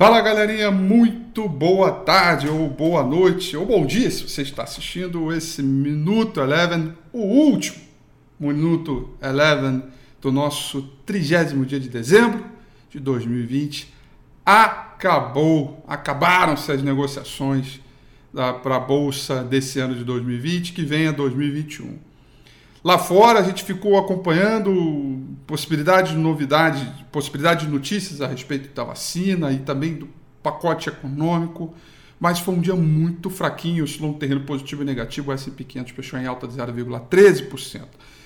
Fala galerinha, muito boa tarde, ou boa noite, ou bom dia se você está assistindo esse Minuto Eleven, o último Minuto Eleven do nosso trigésimo dia de dezembro de 2020. Acabou, acabaram-se as negociações para a Bolsa desse ano de 2020, que vem a 2021. Lá fora a gente ficou acompanhando possibilidade de novidade, possibilidade de notícias a respeito da vacina e também do pacote econômico, mas foi um dia muito fraquinho, oscilou um terreno positivo e negativo, o S&P 500 fechou em alta de 0,13%.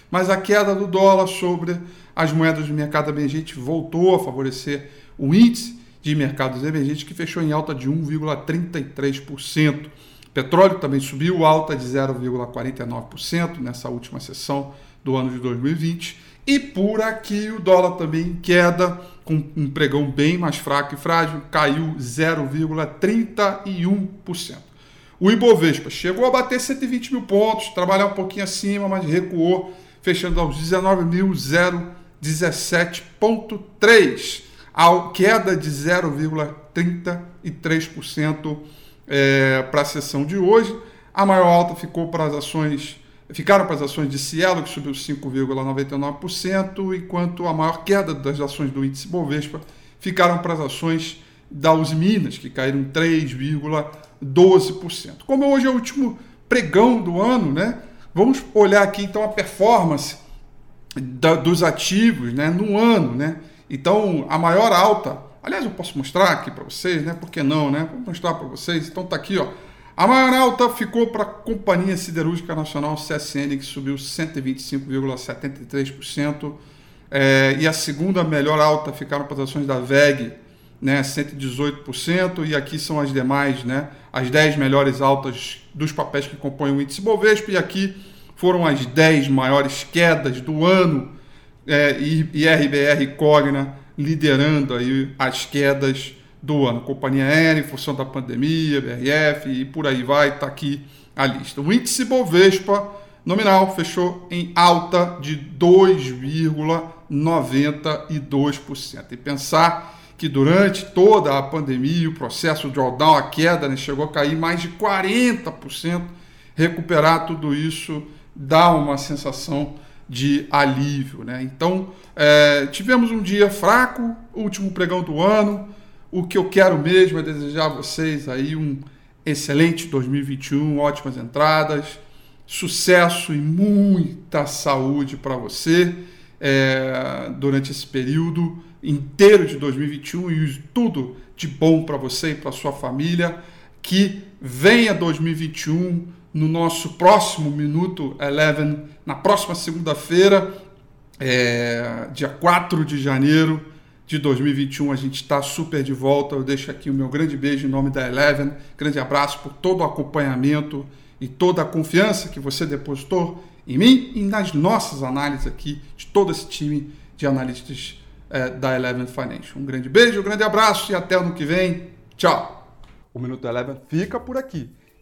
Mas a queda do dólar sobre as moedas de mercado emergente voltou a favorecer o índice de mercados emergentes que fechou em alta de 1,33%. Petróleo também subiu, alta de 0,49% nessa última sessão do ano de 2020. E por aqui o dólar também em queda, com um pregão bem mais fraco e frágil, caiu 0,31%. O Ibovespa chegou a bater 120 mil pontos, trabalhar um pouquinho acima, mas recuou, fechando aos 19.017,3, a queda de 0,33% é, para a sessão de hoje. A maior alta ficou para as ações, ficaram para as ações de Cielo, que subiu 5,99%, enquanto a maior queda das ações do índice Bovespa ficaram para as ações da Uzi Minas, que caíram 3,12%. Como hoje é o último pregão do ano, né? Vamos olhar aqui então a performance da, dos ativos, né, no ano, né? Então, a maior alta Aliás, eu posso mostrar aqui para vocês, né? Por que não, né? Vou mostrar para vocês. Então tá aqui, ó. A maior alta ficou para a Companhia Siderúrgica Nacional CSN, que subiu 125,73%. É, e a segunda melhor alta ficaram para as ações da VEG, né, 118%. E aqui são as demais, né, as 10 melhores altas dos papéis que compõem o índice Bovespa. E aqui foram as 10 maiores quedas do ano. É, IRBR Cogna liderando aí as quedas do ano. Companhia aérea, em função da pandemia, BRF e por aí vai, está aqui a lista. O índice Bovespa nominal fechou em alta de 2,92%. E pensar que durante toda a pandemia, o processo de drawdown, a queda, né, chegou a cair mais de 40%, recuperar tudo isso dá uma sensação de alívio. Né? Então, é, tivemos um dia fraco, último pregão do ano. O que eu quero mesmo é desejar a vocês aí um excelente 2021, ótimas entradas, sucesso e muita saúde para você é, durante esse período inteiro de 2021 e tudo de bom para você e para sua família. Que venha 2021 no nosso próximo Minuto Eleven, na próxima segunda-feira, é, dia 4 de janeiro de 2021. A gente está super de volta. Eu deixo aqui o meu grande beijo em nome da Eleven. Grande abraço por todo o acompanhamento e toda a confiança que você depositou em mim e nas nossas análises aqui de todo esse time de analistas é, da Eleven Financial. Um grande beijo, um grande abraço e até ano que vem. Tchau! O Minuto Eleven fica por aqui.